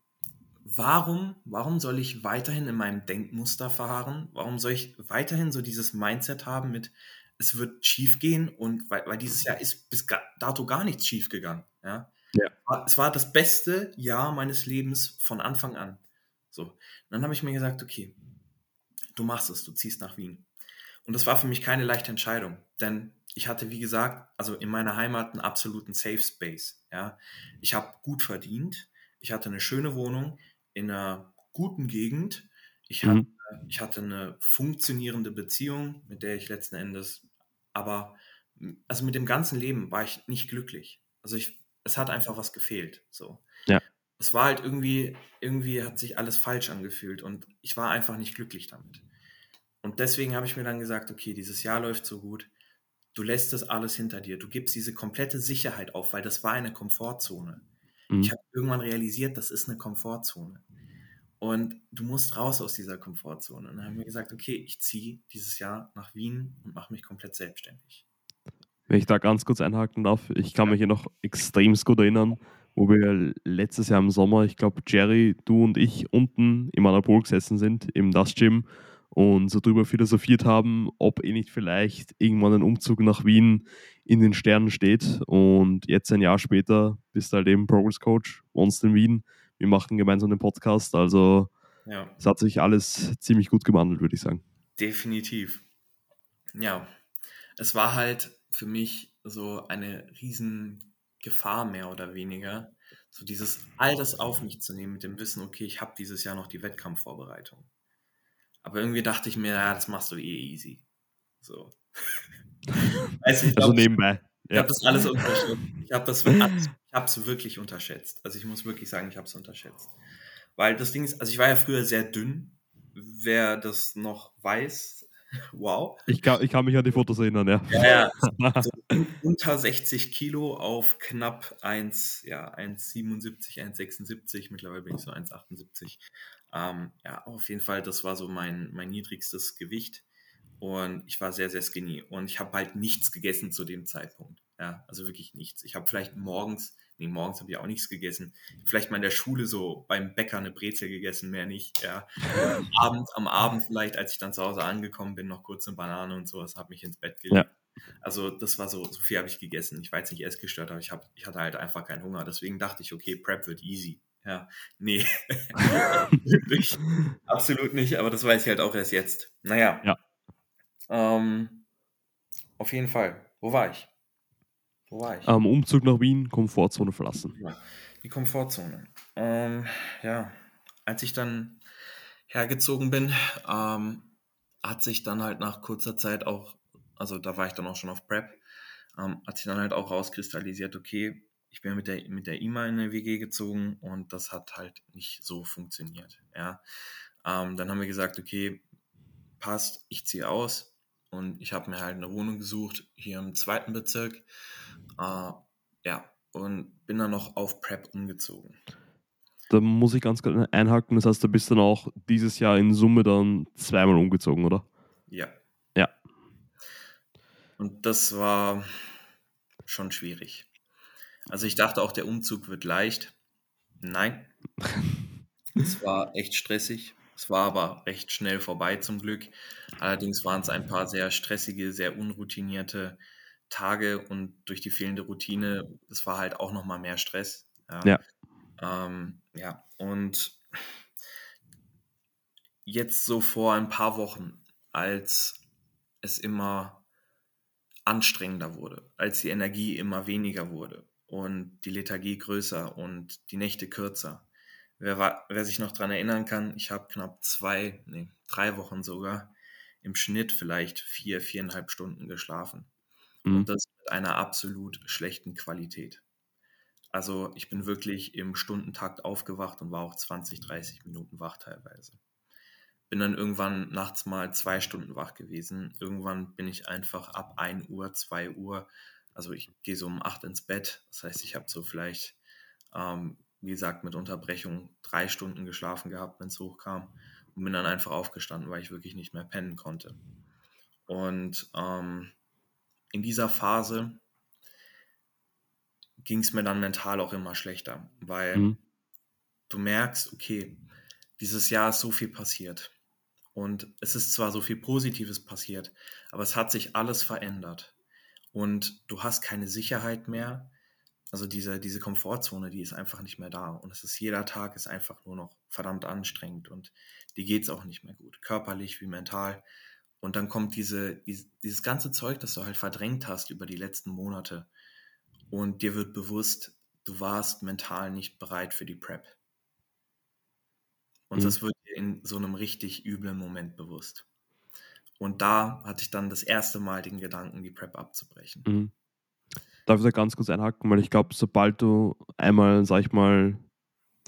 warum, warum soll ich weiterhin in meinem Denkmuster verharren? Warum soll ich weiterhin so dieses Mindset haben mit, es wird schief gehen und weil, weil dieses Jahr ist bis dato gar nichts schief gegangen. Ja? ja. Es war das beste Jahr meines Lebens von Anfang an. So. Dann habe ich mir gesagt, okay, du machst es, du ziehst nach Wien. Und das war für mich keine leichte Entscheidung, denn ich hatte, wie gesagt, also in meiner Heimat einen absoluten Safe Space. Ja. Ich habe gut verdient, ich hatte eine schöne Wohnung in einer guten Gegend, ich, mhm. hatte, ich hatte eine funktionierende Beziehung, mit der ich letzten Endes, aber also mit dem ganzen Leben war ich nicht glücklich. Also ich, es hat einfach was gefehlt. So. Es war halt irgendwie, irgendwie hat sich alles falsch angefühlt und ich war einfach nicht glücklich damit. Und deswegen habe ich mir dann gesagt, okay, dieses Jahr läuft so gut, du lässt das alles hinter dir. Du gibst diese komplette Sicherheit auf, weil das war eine Komfortzone. Mhm. Ich habe irgendwann realisiert, das ist eine Komfortzone. Und du musst raus aus dieser Komfortzone. Und dann haben wir gesagt, okay, ich ziehe dieses Jahr nach Wien und mache mich komplett selbstständig. Wenn ich da ganz kurz einhaken darf, ich kann mich hier noch extrem gut erinnern, wo wir letztes Jahr im Sommer, ich glaube, Jerry, du und ich unten im Anapol gesessen sind, im Das Gym und so drüber philosophiert haben, ob eh nicht vielleicht irgendwann ein Umzug nach Wien in den Sternen steht. Und jetzt ein Jahr später bist du halt eben Progress Coach, wohnst in Wien. Wir machen gemeinsam den Podcast. Also ja. es hat sich alles ziemlich gut gewandelt, würde ich sagen. Definitiv. Ja, es war halt für mich so eine riesen Gefahr mehr oder weniger, so dieses all das auf mich zu nehmen mit dem Wissen, okay, ich habe dieses Jahr noch die Wettkampfvorbereitung. Aber irgendwie dachte ich mir, ja, das machst du eh easy. So. also, ich glaub, also nebenbei. Ich, ich habe das alles unterschätzt. Ich habe das ich hab's wirklich unterschätzt. Also ich muss wirklich sagen, ich habe es unterschätzt. Weil das Ding ist, also ich war ja früher sehr dünn. Wer das noch weiß, wow. Ich kann, ich kann mich an die Fotos erinnern, ja. Ja, ja. So unter 60 Kilo auf knapp 1, ja, 1,77, 1,76. Mittlerweile bin ich so 1,78. Ähm, ja, auf jeden Fall, das war so mein, mein niedrigstes Gewicht. Und ich war sehr, sehr skinny. Und ich habe halt nichts gegessen zu dem Zeitpunkt. Ja, also wirklich nichts. Ich habe vielleicht morgens, nee, morgens habe ich auch nichts gegessen. Vielleicht mal in der Schule so beim Bäcker eine Brezel gegessen, mehr nicht. Ja. Am Abend, am Abend vielleicht, als ich dann zu Hause angekommen bin, noch kurz eine Banane und sowas, habe mich ins Bett gelegt. Ja. Also das war so, so viel habe ich gegessen. Ich war jetzt nicht essgestört, aber ich, hab, ich hatte halt einfach keinen Hunger. Deswegen dachte ich, okay, Prep wird easy. Ja, nee. Absolut nicht, aber das weiß ich halt auch erst jetzt. Naja. Ja. Ähm, auf jeden Fall. Wo war ich? Wo war ich? Am Umzug nach Wien, Komfortzone verlassen. Die Komfortzone. Ähm, ja, als ich dann hergezogen bin, ähm, hat sich dann halt nach kurzer Zeit auch, also da war ich dann auch schon auf Prep, ähm, hat sich dann halt auch rauskristallisiert, okay, ich bin mit der mit der IMA in eine WG gezogen und das hat halt nicht so funktioniert. Ja, ähm, dann haben wir gesagt, okay, passt, ich ziehe aus und ich habe mir halt eine Wohnung gesucht hier im zweiten Bezirk. Äh, ja, und bin dann noch auf Prep umgezogen. Da muss ich ganz kurz einhaken. Das heißt, du bist dann auch dieses Jahr in Summe dann zweimal umgezogen, oder? Ja. Ja. Und das war schon schwierig. Also ich dachte auch, der Umzug wird leicht. Nein. es war echt stressig. Es war aber recht schnell vorbei zum Glück. Allerdings waren es ein paar sehr stressige, sehr unroutinierte Tage und durch die fehlende Routine, es war halt auch nochmal mehr Stress. Ja. Ja. Ähm, ja, und jetzt so vor ein paar Wochen, als es immer anstrengender wurde, als die Energie immer weniger wurde, und die Lethargie größer und die Nächte kürzer. Wer, war, wer sich noch daran erinnern kann, ich habe knapp zwei, nee, drei Wochen sogar im Schnitt vielleicht vier, viereinhalb Stunden geschlafen. Mhm. Und das mit einer absolut schlechten Qualität. Also ich bin wirklich im Stundentakt aufgewacht und war auch 20, 30 Minuten wach teilweise. Bin dann irgendwann nachts mal zwei Stunden wach gewesen. Irgendwann bin ich einfach ab 1 Uhr, 2 Uhr also ich gehe so um acht ins Bett. Das heißt, ich habe so vielleicht, ähm, wie gesagt, mit Unterbrechung drei Stunden geschlafen gehabt, wenn es hochkam. Und bin dann einfach aufgestanden, weil ich wirklich nicht mehr pennen konnte. Und ähm, in dieser Phase ging es mir dann mental auch immer schlechter, weil mhm. du merkst, okay, dieses Jahr ist so viel passiert. Und es ist zwar so viel Positives passiert, aber es hat sich alles verändert und du hast keine Sicherheit mehr. Also diese, diese Komfortzone, die ist einfach nicht mehr da. Und es ist jeder Tag ist einfach nur noch verdammt anstrengend und dir geht es auch nicht mehr gut, körperlich wie mental. Und dann kommt diese, diese, dieses ganze Zeug, das du halt verdrängt hast über die letzten Monate. Und dir wird bewusst, du warst mental nicht bereit für die Prep. Und mhm. das wird dir in so einem richtig üblen Moment bewusst. Und da hatte ich dann das erste Mal den Gedanken, die Prep abzubrechen. Mhm. Darf ich da ganz kurz einhaken? Weil ich glaube, sobald du einmal, sag ich mal,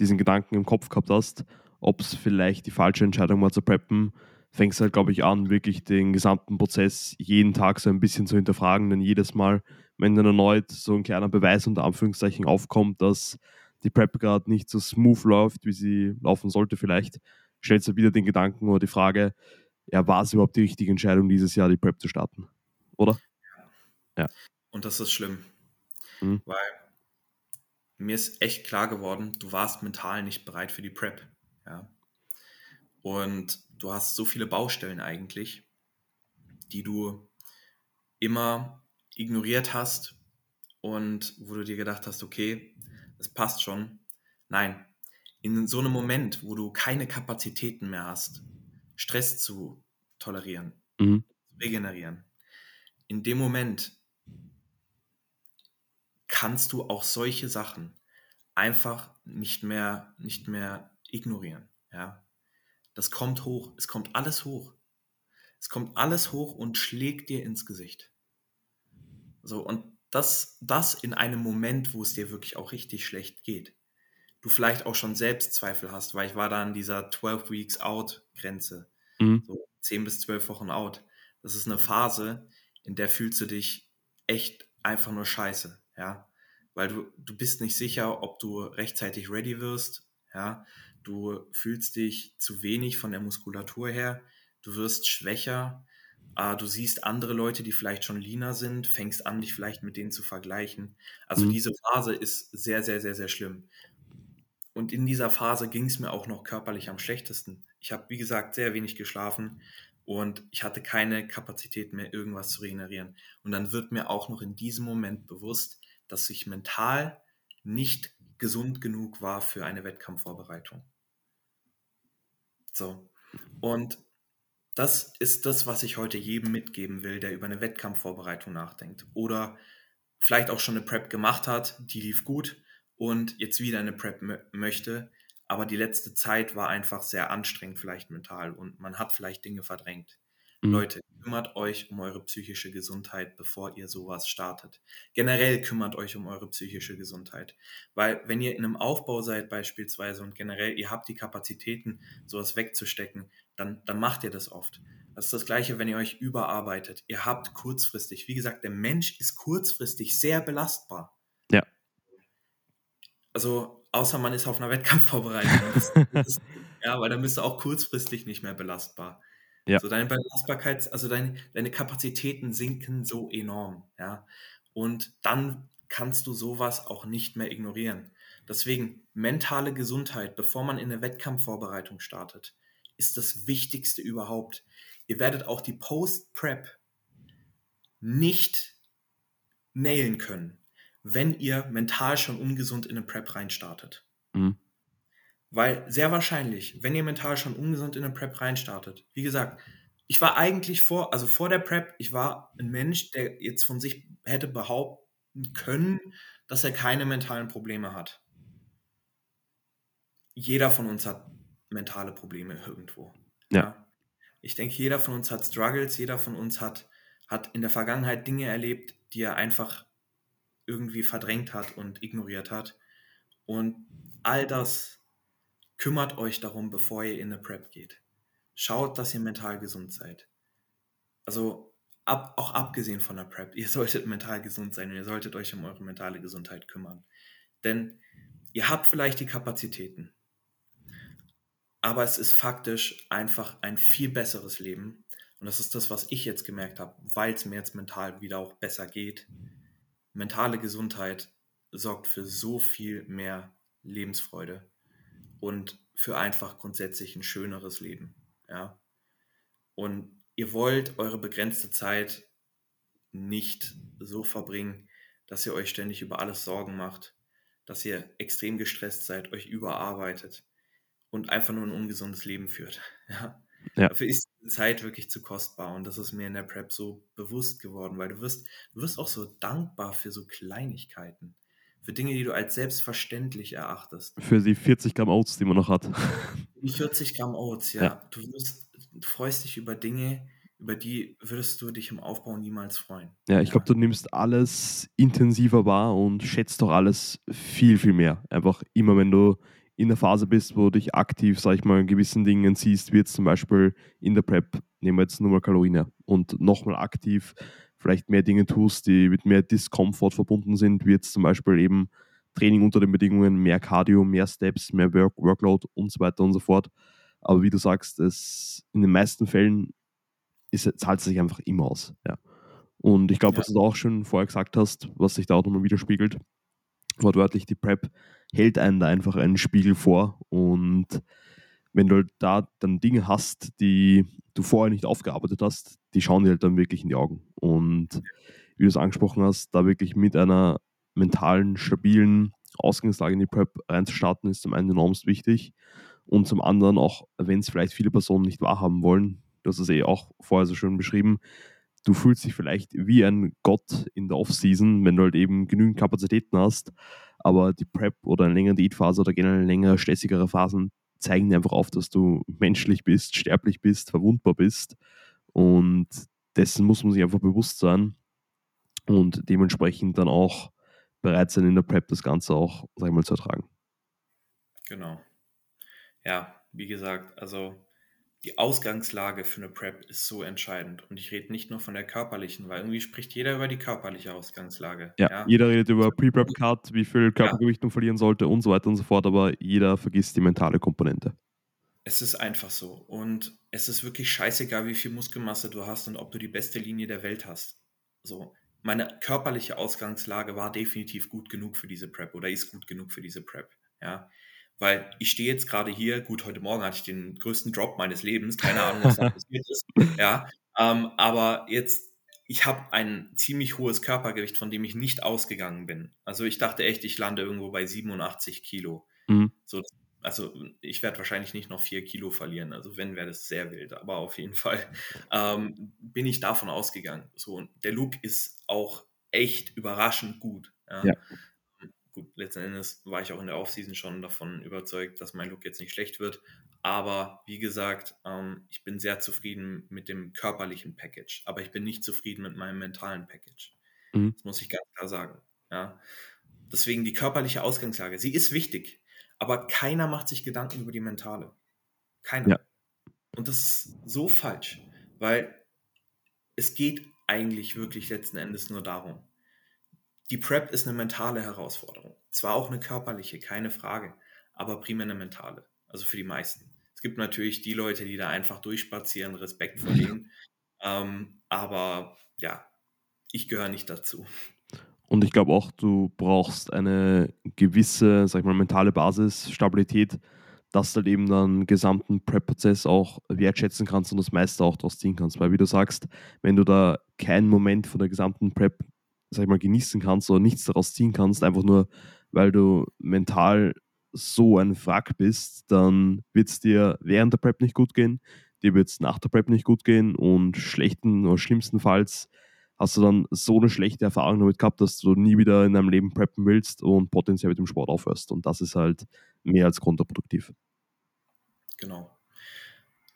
diesen Gedanken im Kopf gehabt hast, ob es vielleicht die falsche Entscheidung war zu preppen, fängst halt, glaube ich, an, wirklich den gesamten Prozess jeden Tag so ein bisschen zu hinterfragen, denn jedes Mal, wenn dann erneut so ein kleiner Beweis unter Anführungszeichen aufkommt, dass die Prep gerade nicht so smooth läuft, wie sie laufen sollte vielleicht, stellst du wieder den Gedanken oder die Frage, ja, war es überhaupt die richtige Entscheidung, dieses Jahr die Prep zu starten? Oder? Ja. Und das ist schlimm. Mhm. Weil mir ist echt klar geworden, du warst mental nicht bereit für die Prep. Ja. Und du hast so viele Baustellen eigentlich, die du immer ignoriert hast und wo du dir gedacht hast, okay, das passt schon. Nein, in so einem Moment, wo du keine Kapazitäten mehr hast, Stress zu tolerieren, mhm. zu regenerieren, in dem Moment kannst du auch solche Sachen einfach nicht mehr, nicht mehr ignorieren. Ja? Das kommt hoch, es kommt alles hoch. Es kommt alles hoch und schlägt dir ins Gesicht. So, und das, das in einem Moment, wo es dir wirklich auch richtig schlecht geht. Du vielleicht auch schon Selbstzweifel hast, weil ich war da an dieser 12 Weeks Out Grenze. Mhm. So 10 bis 12 Wochen out. Das ist eine Phase, in der fühlst du dich echt einfach nur scheiße, ja. Weil du, du bist nicht sicher, ob du rechtzeitig ready wirst, ja. Du fühlst dich zu wenig von der Muskulatur her, du wirst schwächer, äh, du siehst andere Leute, die vielleicht schon leaner sind, fängst an, dich vielleicht mit denen zu vergleichen. Also mhm. diese Phase ist sehr, sehr, sehr, sehr schlimm. Und in dieser Phase ging es mir auch noch körperlich am schlechtesten. Ich habe, wie gesagt, sehr wenig geschlafen und ich hatte keine Kapazität mehr, irgendwas zu regenerieren. Und dann wird mir auch noch in diesem Moment bewusst, dass ich mental nicht gesund genug war für eine Wettkampfvorbereitung. So. Und das ist das, was ich heute jedem mitgeben will, der über eine Wettkampfvorbereitung nachdenkt. Oder vielleicht auch schon eine Prep gemacht hat, die lief gut und jetzt wieder eine Prep möchte. Aber die letzte Zeit war einfach sehr anstrengend, vielleicht mental, und man hat vielleicht Dinge verdrängt. Mhm. Leute, kümmert euch um eure psychische Gesundheit, bevor ihr sowas startet. Generell kümmert euch um eure psychische Gesundheit. Weil wenn ihr in einem Aufbau seid beispielsweise und generell ihr habt die Kapazitäten, sowas wegzustecken, dann, dann macht ihr das oft. Das ist das Gleiche, wenn ihr euch überarbeitet. Ihr habt kurzfristig, wie gesagt, der Mensch ist kurzfristig sehr belastbar. Ja. Also, außer man ist auf einer Wettkampfvorbereitung. Das, das, ja, weil dann bist du auch kurzfristig nicht mehr belastbar. Ja. So deine Belastbarkeit, also deine, deine Kapazitäten sinken so enorm, ja. Und dann kannst du sowas auch nicht mehr ignorieren. Deswegen mentale Gesundheit, bevor man in eine Wettkampfvorbereitung startet, ist das Wichtigste überhaupt. Ihr werdet auch die Post-Prep nicht nailen können, wenn ihr mental schon ungesund in eine Prep reinstartet. Mhm. Weil sehr wahrscheinlich, wenn ihr mental schon ungesund in eine Prep reinstartet, wie gesagt, ich war eigentlich vor, also vor der Prep, ich war ein Mensch, der jetzt von sich hätte behaupten können, dass er keine mentalen Probleme hat. Jeder von uns hat mentale Probleme irgendwo. Ja. ja. Ich denke, jeder von uns hat Struggles, jeder von uns hat, hat in der Vergangenheit Dinge erlebt, die er einfach irgendwie verdrängt hat und ignoriert hat. Und all das kümmert euch darum, bevor ihr in eine Prep geht. Schaut, dass ihr mental gesund seid. Also ab, auch abgesehen von der Prep, ihr solltet mental gesund sein und ihr solltet euch um eure mentale Gesundheit kümmern. Denn ihr habt vielleicht die Kapazitäten, aber es ist faktisch einfach ein viel besseres Leben. Und das ist das, was ich jetzt gemerkt habe, weil es mir jetzt mental wieder auch besser geht. Mentale Gesundheit sorgt für so viel mehr Lebensfreude und für einfach grundsätzlich ein schöneres Leben. Ja? Und ihr wollt eure begrenzte Zeit nicht so verbringen, dass ihr euch ständig über alles Sorgen macht, dass ihr extrem gestresst seid, euch überarbeitet und einfach nur ein ungesundes Leben führt. Ja? ja. Dafür ist die Zeit wirklich zu kostbar und das ist mir in der Prep so bewusst geworden, weil du wirst, du wirst auch so dankbar für so Kleinigkeiten, für Dinge, die du als selbstverständlich erachtest. Für die 40 Gramm Oats, die man noch hat. Die 40 Gramm Oats, ja. ja. Du, wirst, du freust dich über Dinge, über die würdest du dich im Aufbau niemals freuen. Ja, ich glaube, du nimmst alles intensiver wahr und schätzt doch alles viel, viel mehr. Einfach immer, wenn du in der Phase bist, wo du dich aktiv, sag ich mal, in gewissen Dingen siehst, wie jetzt zum Beispiel in der Prep, nehmen wir jetzt nur mal Kalorien und nochmal aktiv vielleicht mehr Dinge tust, die mit mehr Discomfort verbunden sind, wie jetzt zum Beispiel eben Training unter den Bedingungen, mehr Cardio, mehr Steps, mehr Work Workload und so weiter und so fort. Aber wie du sagst, es in den meisten Fällen ist, zahlt es sich einfach immer aus. Ja. Und ich glaube, ja. was du auch schon vorher gesagt hast, was sich da auch nochmal widerspiegelt, wortwörtlich, die Prep hält einen da einfach einen Spiegel vor. Und wenn du halt da dann Dinge hast, die du vorher nicht aufgearbeitet hast, die schauen dir halt dann wirklich in die Augen. Und wie du es angesprochen hast, da wirklich mit einer mentalen, stabilen Ausgangslage in die Prep reinzustarten, ist zum einen enormst wichtig. Und zum anderen auch, wenn es vielleicht viele Personen nicht wahrhaben wollen, du hast es eh auch vorher so schön beschrieben, du fühlst dich vielleicht wie ein Gott in der Offseason, wenn du halt eben genügend Kapazitäten hast, aber die Prep oder eine längere Diätphase oder generell längere, stressigere Phasen zeigen dir einfach auf, dass du menschlich bist, sterblich bist, verwundbar bist und dessen muss man sich einfach bewusst sein und dementsprechend dann auch bereit sein, in der Prep das Ganze auch, sag ich mal, zu ertragen. Genau. Ja, wie gesagt, also die Ausgangslage für eine Prep ist so entscheidend. Und ich rede nicht nur von der körperlichen, weil irgendwie spricht jeder über die körperliche Ausgangslage. Ja, ja. jeder redet über Pre-Prep-Cut, wie viel Körpergewicht man verlieren sollte und so weiter und so fort, aber jeder vergisst die mentale Komponente. Es ist einfach so. Und es ist wirklich scheißegal, wie viel Muskelmasse du hast und ob du die beste Linie der Welt hast. So, meine körperliche Ausgangslage war definitiv gut genug für diese Prep oder ist gut genug für diese Prep. Ja, weil ich stehe jetzt gerade hier, gut, heute Morgen hatte ich den größten Drop meines Lebens, keine Ahnung, was da passiert ist, ja, ähm, aber jetzt, ich habe ein ziemlich hohes Körpergewicht, von dem ich nicht ausgegangen bin. Also ich dachte echt, ich lande irgendwo bei 87 Kilo. Mhm. So, also ich werde wahrscheinlich nicht noch vier Kilo verlieren. Also wenn, wäre das sehr wild. Aber auf jeden Fall ähm, bin ich davon ausgegangen. So, und der Look ist auch echt überraschend gut. Ja. ja gut, letzten Endes war ich auch in der Offseason schon davon überzeugt, dass mein Look jetzt nicht schlecht wird. Aber wie gesagt, ähm, ich bin sehr zufrieden mit dem körperlichen Package, aber ich bin nicht zufrieden mit meinem mentalen Package. Mhm. Das muss ich ganz klar sagen. Ja. Deswegen die körperliche Ausgangslage, sie ist wichtig, aber keiner macht sich Gedanken über die mentale. Keiner. Ja. Und das ist so falsch, weil es geht eigentlich wirklich letzten Endes nur darum, die Prep ist eine mentale Herausforderung. Zwar auch eine körperliche, keine Frage, aber primär eine mentale. Also für die meisten. Es gibt natürlich die Leute, die da einfach durchspazieren, Respekt vor denen. Ähm, aber ja, ich gehöre nicht dazu. Und ich glaube auch, du brauchst eine gewisse, sag ich mal, mentale Basis, Stabilität, dass du halt eben dann gesamten Prep-Prozess auch wertschätzen kannst und das meiste auch daraus ziehen kannst. Weil wie du sagst, wenn du da keinen Moment von der gesamten Prep sag ich mal, genießen kannst oder nichts daraus ziehen kannst, einfach nur, weil du mental so ein Wrack bist, dann wird es dir während der Prep nicht gut gehen, dir wird es nach der Prep nicht gut gehen und schlechten oder schlimmstenfalls hast du dann so eine schlechte Erfahrung damit gehabt, dass du nie wieder in deinem Leben preppen willst und potenziell mit dem Sport aufhörst. Und das ist halt mehr als kontraproduktiv. Genau.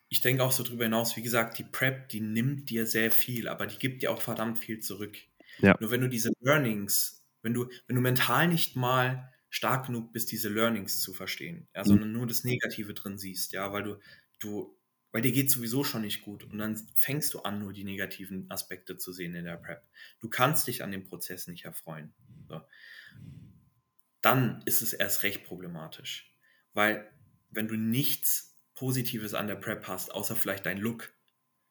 Ich denke auch so drüber hinaus, wie gesagt, die Prep, die nimmt dir sehr viel, aber die gibt dir auch verdammt viel zurück. Ja. Nur wenn du diese Learnings, wenn du, wenn du mental nicht mal stark genug bist, diese Learnings zu verstehen, ja, mhm. sondern nur das Negative drin siehst, ja, weil du, du, weil dir geht sowieso schon nicht gut und dann fängst du an, nur die negativen Aspekte zu sehen in der Prep. Du kannst dich an dem Prozess nicht erfreuen. So. Dann ist es erst recht problematisch, weil wenn du nichts Positives an der Prep hast, außer vielleicht dein Look,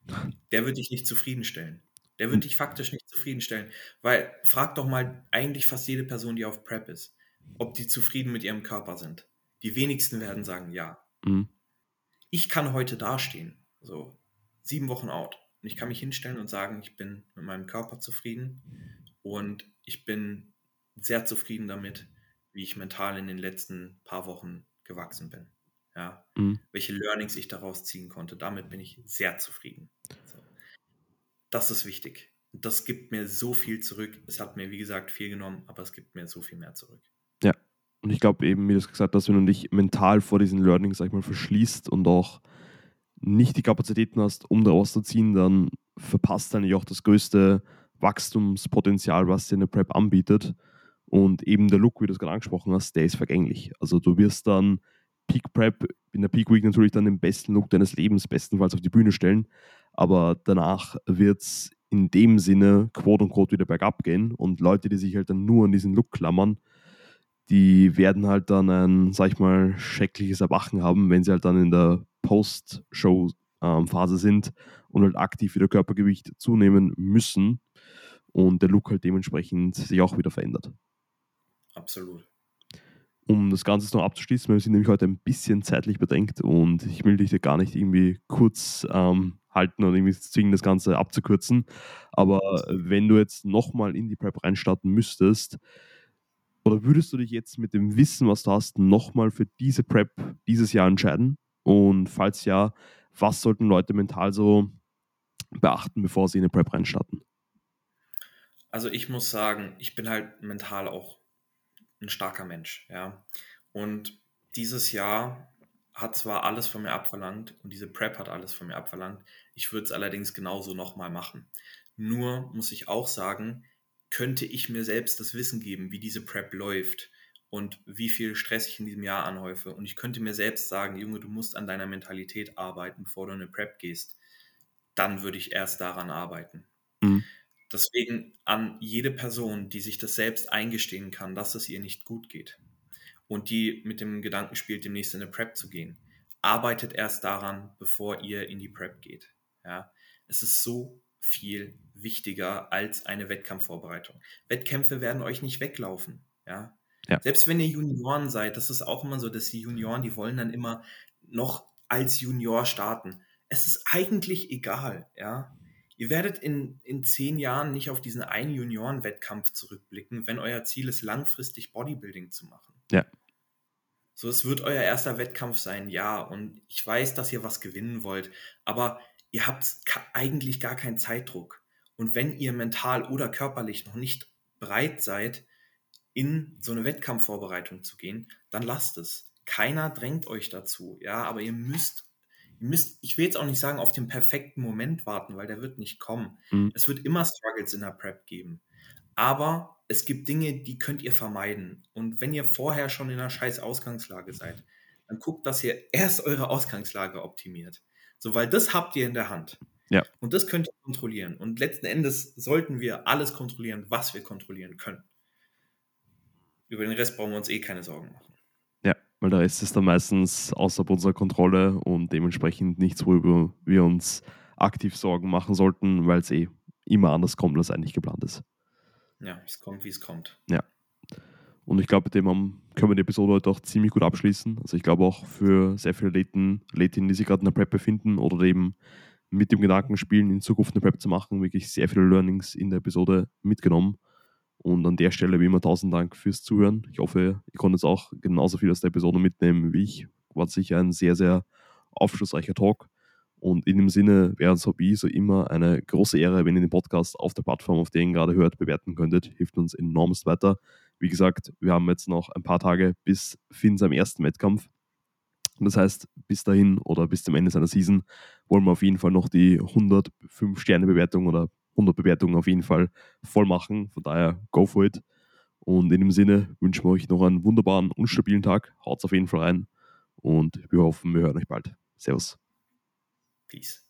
der wird dich nicht zufriedenstellen. Der wird dich faktisch nicht zufriedenstellen. Weil frag doch mal eigentlich fast jede Person, die auf Prep ist, ob die zufrieden mit ihrem Körper sind. Die wenigsten werden sagen ja. Mhm. Ich kann heute dastehen, so sieben Wochen out. Und ich kann mich hinstellen und sagen, ich bin mit meinem Körper zufrieden und ich bin sehr zufrieden damit, wie ich mental in den letzten paar Wochen gewachsen bin. Ja, mhm. welche Learnings ich daraus ziehen konnte. Damit bin ich sehr zufrieden. So das ist wichtig. Das gibt mir so viel zurück. Es hat mir, wie gesagt, viel genommen, aber es gibt mir so viel mehr zurück. Ja, und ich glaube eben, wie du es gesagt hast, wenn du dich mental vor diesen Learnings, sag ich mal, verschließt und auch nicht die Kapazitäten hast, um daraus zu ziehen, dann verpasst eigentlich auch das größte Wachstumspotenzial, was dir eine Prep anbietet. Und eben der Look, wie du es gerade angesprochen hast, der ist vergänglich. Also du wirst dann Peak Prep, in der Peak Week natürlich dann den besten Look deines Lebens bestenfalls auf die Bühne stellen. Aber danach wird es in dem Sinne quote unquote wieder bergab gehen und Leute, die sich halt dann nur an diesen Look klammern, die werden halt dann ein, sag ich mal, schreckliches Erwachen haben, wenn sie halt dann in der Post-Show-Phase sind und halt aktiv wieder Körpergewicht zunehmen müssen und der Look halt dementsprechend sich auch wieder verändert. Absolut. Um das Ganze noch abzuschließen, wir sind nämlich heute ein bisschen zeitlich bedrängt und ich will dich gar nicht irgendwie kurz ähm, halten und irgendwie zwingen, das Ganze abzukürzen. Aber wenn du jetzt nochmal in die Prep reinstarten müsstest, oder würdest du dich jetzt mit dem Wissen, was du hast, nochmal für diese Prep dieses Jahr entscheiden? Und falls ja, was sollten Leute mental so beachten, bevor sie in eine Prep reinstarten? Also ich muss sagen, ich bin halt mental auch ein starker Mensch, ja. Und dieses Jahr hat zwar alles von mir abverlangt und diese Prep hat alles von mir abverlangt. Ich würde es allerdings genauso nochmal machen. Nur muss ich auch sagen, könnte ich mir selbst das Wissen geben, wie diese Prep läuft und wie viel Stress ich in diesem Jahr anhäufe. Und ich könnte mir selbst sagen, Junge, du musst an deiner Mentalität arbeiten, bevor du in eine Prep gehst. Dann würde ich erst daran arbeiten. Mhm. Deswegen an jede Person, die sich das selbst eingestehen kann, dass es ihr nicht gut geht und die mit dem Gedanken spielt, demnächst in eine Prep zu gehen, arbeitet erst daran, bevor ihr in die Prep geht. Ja, es ist so viel wichtiger als eine Wettkampfvorbereitung. Wettkämpfe werden euch nicht weglaufen. Ja? ja. Selbst wenn ihr Junioren seid, das ist auch immer so, dass die Junioren, die wollen dann immer noch als Junior starten. Es ist eigentlich egal, ja. Ihr werdet in, in zehn Jahren nicht auf diesen einen Junioren-Wettkampf zurückblicken, wenn euer Ziel ist, langfristig Bodybuilding zu machen. Ja. So, es wird euer erster Wettkampf sein, ja. Und ich weiß, dass ihr was gewinnen wollt, aber ihr habt eigentlich gar keinen Zeitdruck. Und wenn ihr mental oder körperlich noch nicht bereit seid, in so eine Wettkampfvorbereitung zu gehen, dann lasst es. Keiner drängt euch dazu, ja, aber ihr müsst ihr müsst, ich will jetzt auch nicht sagen, auf den perfekten Moment warten, weil der wird nicht kommen. Mhm. Es wird immer Struggles in der Prep geben. Aber es gibt Dinge, die könnt ihr vermeiden. Und wenn ihr vorher schon in einer scheiß Ausgangslage seid, dann guckt, dass ihr erst eure Ausgangslage optimiert. So, weil das habt ihr in der Hand. Ja. Und das könnt ihr kontrollieren. Und letzten Endes sollten wir alles kontrollieren, was wir kontrollieren können. Über den Rest brauchen wir uns eh keine Sorgen machen weil der Rest ist dann meistens außerhalb unserer Kontrolle und dementsprechend nichts, worüber wir uns aktiv Sorgen machen sollten, weil es eh immer anders kommt, als eigentlich geplant ist. Ja, es kommt, wie es kommt. Ja. Und ich glaube, mit dem können wir die Episode heute auch ziemlich gut abschließen. Also ich glaube auch für sehr viele Athleten, Athletinnen, die sich gerade in der Prep befinden oder eben mit dem Gedanken spielen, in Zukunft eine Prep zu machen, wirklich sehr viele Learnings in der Episode mitgenommen. Und an der Stelle wie immer tausend Dank fürs Zuhören. Ich hoffe, ihr konntet auch genauso viel aus der Episode mitnehmen wie ich. War sicher ein sehr, sehr aufschlussreicher Talk. Und in dem Sinne wäre es wie so immer eine große Ehre, wenn ihr den Podcast auf der Plattform, auf der ihr ihn gerade hört, bewerten könntet. Hilft uns enormst weiter. Wie gesagt, wir haben jetzt noch ein paar Tage bis Finn seinem ersten Wettkampf. Das heißt, bis dahin oder bis zum Ende seiner Season wollen wir auf jeden Fall noch die 105 Sterne Bewertung oder 100 Bewertungen auf jeden Fall voll machen. Von daher, go for it. Und in dem Sinne wünschen wir euch noch einen wunderbaren und stabilen Tag. Haut auf jeden Fall rein. Und wir hoffen, wir hören euch bald. Servus. Peace.